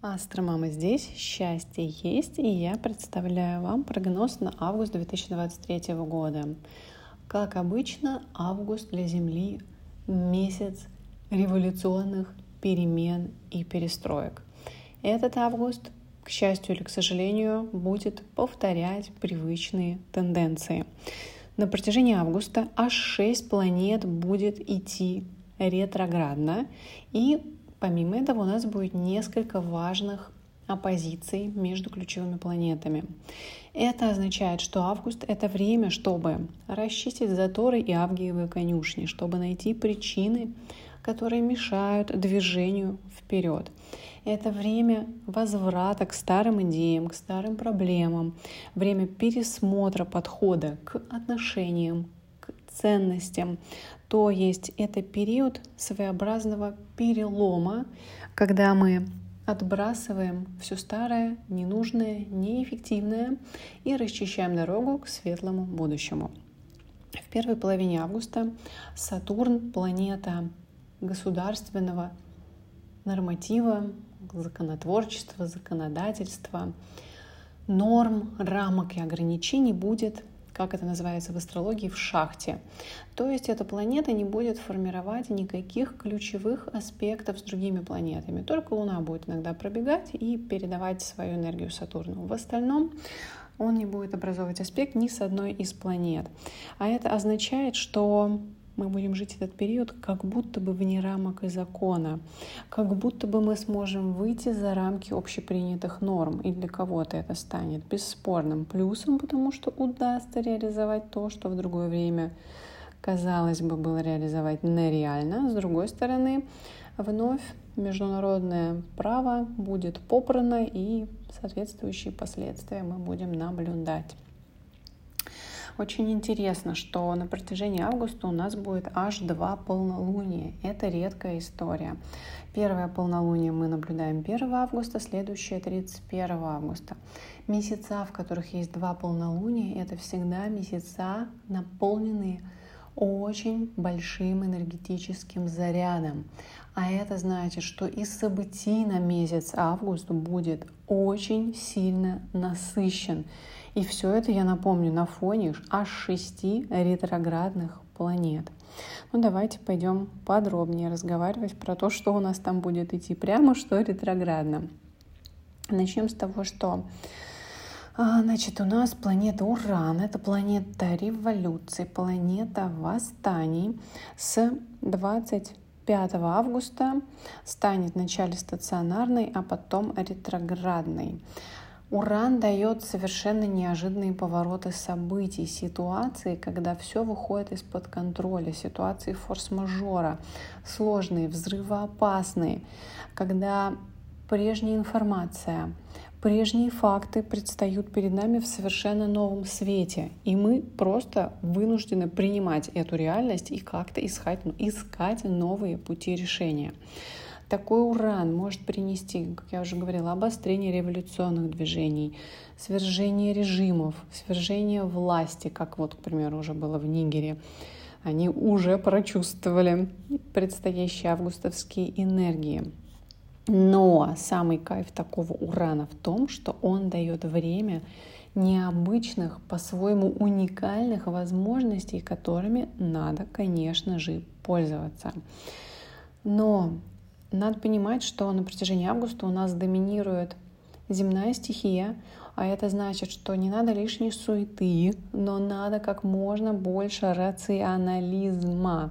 Астромама здесь, счастье есть, и я представляю вам прогноз на август 2023 года. Как обычно, август для Земли – месяц революционных перемен и перестроек. Этот август, к счастью или к сожалению, будет повторять привычные тенденции. На протяжении августа аж 6 планет будет идти ретроградно, и Помимо этого у нас будет несколько важных оппозиций между ключевыми планетами. Это означает, что август — это время, чтобы расчистить заторы и авгиевые конюшни, чтобы найти причины, которые мешают движению вперед. Это время возврата к старым идеям, к старым проблемам, время пересмотра подхода к отношениям, к ценностям, то есть это период своеобразного перелома, когда мы отбрасываем все старое, ненужное, неэффективное и расчищаем дорогу к светлому будущему. В первой половине августа Сатурн, планета государственного норматива, законотворчества, законодательства, норм, рамок и ограничений будет как это называется в астрологии, в шахте. То есть эта планета не будет формировать никаких ключевых аспектов с другими планетами. Только Луна будет иногда пробегать и передавать свою энергию Сатурну. В остальном он не будет образовывать аспект ни с одной из планет. А это означает, что мы будем жить этот период как будто бы вне рамок и закона, как будто бы мы сможем выйти за рамки общепринятых норм, и для кого-то это станет бесспорным плюсом, потому что удастся реализовать то, что в другое время казалось бы было реализовать нереально. С другой стороны, вновь международное право будет попрано и соответствующие последствия мы будем наблюдать. Очень интересно, что на протяжении августа у нас будет аж два полнолуния. Это редкая история. Первое полнолуние мы наблюдаем 1 августа, следующее 31 августа. Месяца, в которых есть два полнолуния, это всегда месяца, наполненные очень большим энергетическим зарядом. А это значит, что и событий на месяц август будет очень сильно насыщен. И все это, я напомню, на фоне аж шести ретроградных планет. Ну, давайте пойдем подробнее разговаривать про то, что у нас там будет идти прямо, что ретроградно. Начнем с того, что Значит, у нас планета Уран, это планета революции, планета восстаний. С 25 августа станет вначале стационарной, а потом ретроградной. Уран дает совершенно неожиданные повороты событий, ситуации, когда все выходит из-под контроля, ситуации форс-мажора, сложные, взрывоопасные, когда прежняя информация, прежние факты предстают перед нами в совершенно новом свете, и мы просто вынуждены принимать эту реальность и как-то искать, искать новые пути решения. Такой уран может принести, как я уже говорила, обострение революционных движений, свержение режимов, свержение власти, как вот, к примеру, уже было в Нигере. Они уже прочувствовали предстоящие августовские энергии. Но самый кайф такого урана в том, что он дает время необычных, по-своему уникальных возможностей, которыми надо, конечно же, пользоваться. Но надо понимать, что на протяжении августа у нас доминирует земная стихия, а это значит, что не надо лишней суеты, но надо как можно больше рационализма,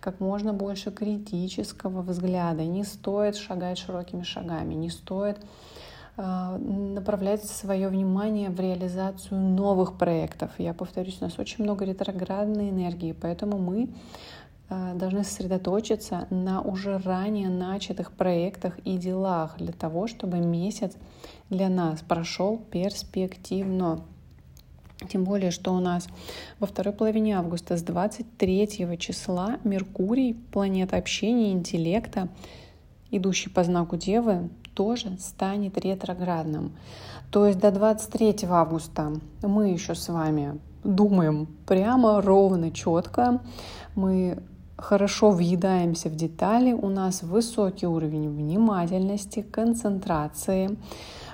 как можно больше критического взгляда. Не стоит шагать широкими шагами, не стоит э, направлять свое внимание в реализацию новых проектов. Я повторюсь, у нас очень много ретроградной энергии, поэтому мы должны сосредоточиться на уже ранее начатых проектах и делах для того, чтобы месяц для нас прошел перспективно. Тем более, что у нас во второй половине августа с 23 числа Меркурий, планета общения, интеллекта, идущий по знаку Девы, тоже станет ретроградным. То есть до 23 августа мы еще с вами думаем прямо, ровно, четко. Мы хорошо въедаемся в детали, у нас высокий уровень внимательности, концентрации,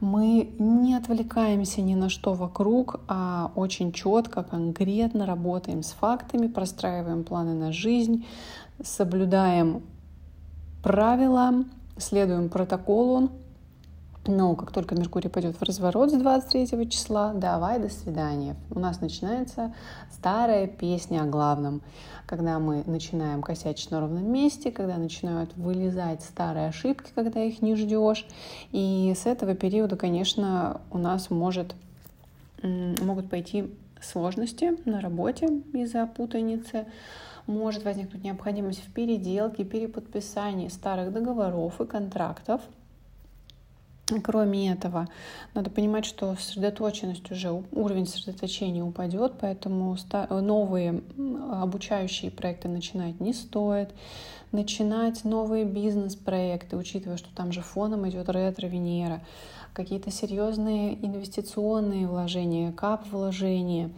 мы не отвлекаемся ни на что вокруг, а очень четко, конкретно работаем с фактами, простраиваем планы на жизнь, соблюдаем правила, следуем протоколу, но как только Меркурий пойдет в разворот с 23 числа, давай, до свидания. У нас начинается старая песня о главном. Когда мы начинаем косячить на ровном месте, когда начинают вылезать старые ошибки, когда их не ждешь. И с этого периода, конечно, у нас может, могут пойти сложности на работе из-за путаницы может возникнуть необходимость в переделке, переподписании старых договоров и контрактов – Кроме этого, надо понимать, что сосредоточенность уже, уровень сосредоточения упадет, поэтому новые обучающие проекты начинать не стоит. Начинать новые бизнес-проекты, учитывая, что там же фоном идет ретро-Венера, какие-то серьезные инвестиционные вложения, кап-вложения,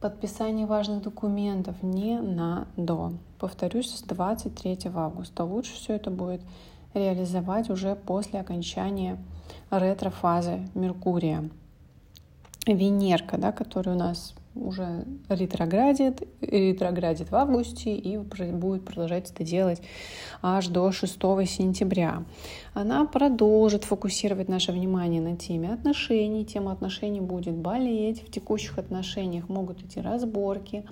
подписание важных документов не на до. Повторюсь, с 23 августа. Лучше все это будет реализовать уже после окончания ретро-фазы Меркурия. Венерка, да, которая у нас уже ретроградит, ретроградит в августе и будет продолжать это делать аж до 6 сентября. Она продолжит фокусировать наше внимание на теме отношений. Тема отношений будет болеть. В текущих отношениях могут идти разборки,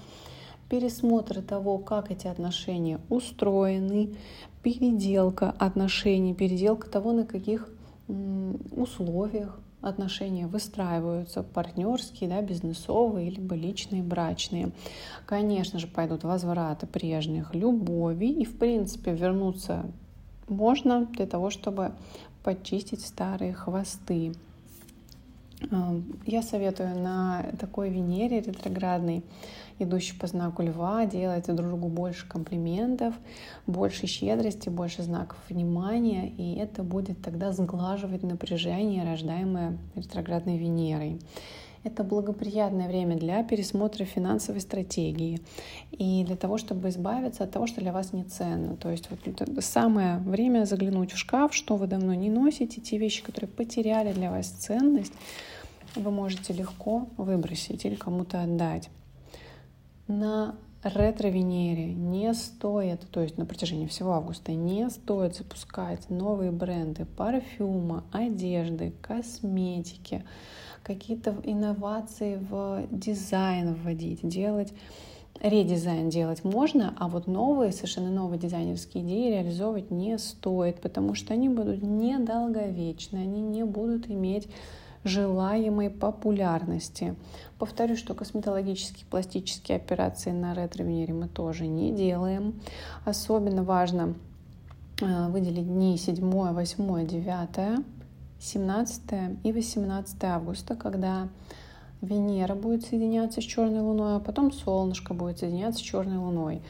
пересмотры того, как эти отношения устроены, переделка отношений, переделка того, на каких условиях отношения выстраиваются, партнерские, да, бизнесовые, либо личные, брачные. Конечно же, пойдут возвраты прежних любовей, и, в принципе, вернуться можно для того, чтобы почистить старые хвосты. Я советую на такой Венере ретроградной идущий по знаку льва, делать друг другу больше комплиментов, больше щедрости, больше знаков внимания, и это будет тогда сглаживать напряжение, рождаемое ретроградной Венерой. Это благоприятное время для пересмотра финансовой стратегии и для того, чтобы избавиться от того, что для вас не ценно. То есть вот самое время заглянуть в шкаф, что вы давно не носите, те вещи, которые потеряли для вас ценность, вы можете легко выбросить или кому-то отдать на ретро-Венере не стоит, то есть на протяжении всего августа, не стоит запускать новые бренды парфюма, одежды, косметики, какие-то инновации в дизайн вводить, делать редизайн делать можно, а вот новые, совершенно новые дизайнерские идеи реализовывать не стоит, потому что они будут недолговечны, они не будут иметь желаемой популярности. Повторю, что косметологические пластические операции на ретро-венере мы тоже не делаем. Особенно важно э, выделить дни 7, 8, 9, 17 и 18 августа, когда Венера будет соединяться с черной луной, а потом солнышко будет соединяться с черной луной.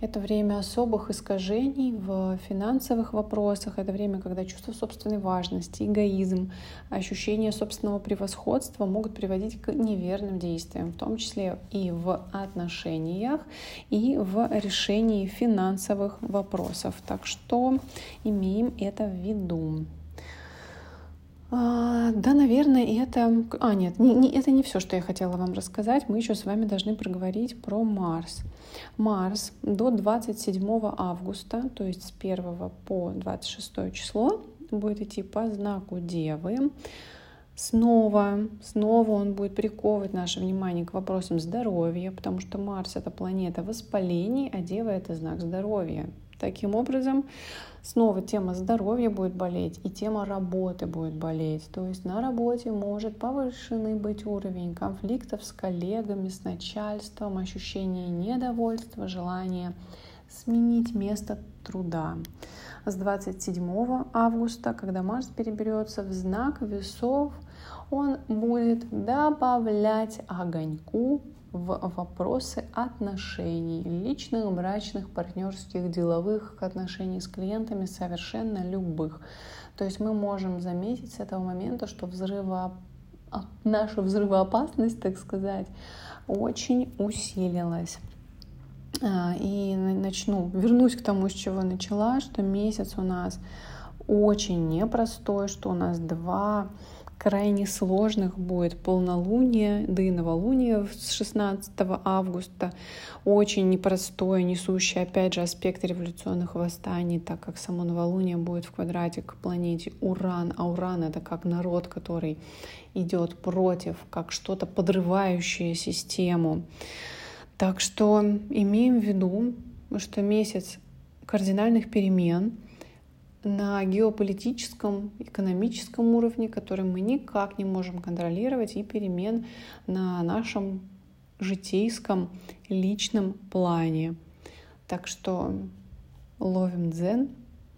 Это время особых искажений в финансовых вопросах. Это время, когда чувство собственной важности, эгоизм, ощущение собственного превосходства могут приводить к неверным действиям, в том числе и в отношениях, и в решении финансовых вопросов. Так что имеем это в виду. А, да, наверное, это... А, нет, не, не, это не все, что я хотела вам рассказать. Мы еще с вами должны проговорить про Марс. Марс до 27 августа, то есть с 1 по 26 число, будет идти по знаку Девы. Снова, снова он будет приковывать наше внимание к вопросам здоровья, потому что Марс — это планета воспалений, а Дева — это знак здоровья. Таким образом, снова тема здоровья будет болеть и тема работы будет болеть. То есть на работе может повышенный быть уровень конфликтов с коллегами, с начальством, ощущение недовольства, желание сменить место труда. С 27 августа, когда Марс переберется в знак весов, он будет добавлять огоньку в вопросы отношений, личных, брачных, партнерских, деловых отношений с клиентами, совершенно любых. То есть мы можем заметить с этого момента, что взрыва, наша взрывоопасность, так сказать, очень усилилась. а, и начну, вернусь к тому, с чего начала, что месяц у нас очень непростой, что у нас два крайне сложных будет полнолуние, да и новолуние с 16 августа. Очень непростое, несущее, опять же, аспект революционных восстаний, так как само новолуние будет в квадрате к планете Уран, а Уран — это как народ, который идет против, как что-то подрывающее систему. Так что имеем в виду, что месяц кардинальных перемен — на геополитическом, экономическом уровне, который мы никак не можем контролировать, и перемен на нашем житейском, личном плане. Так что ловим дзен,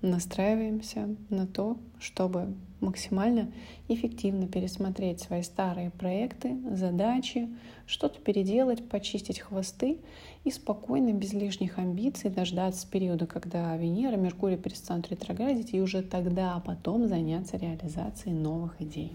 настраиваемся на то, чтобы максимально эффективно пересмотреть свои старые проекты, задачи, что-то переделать, почистить хвосты и спокойно, без лишних амбиций дождаться периода, когда Венера, Меркурий перестанут ретроградить, и уже тогда а потом заняться реализацией новых идей.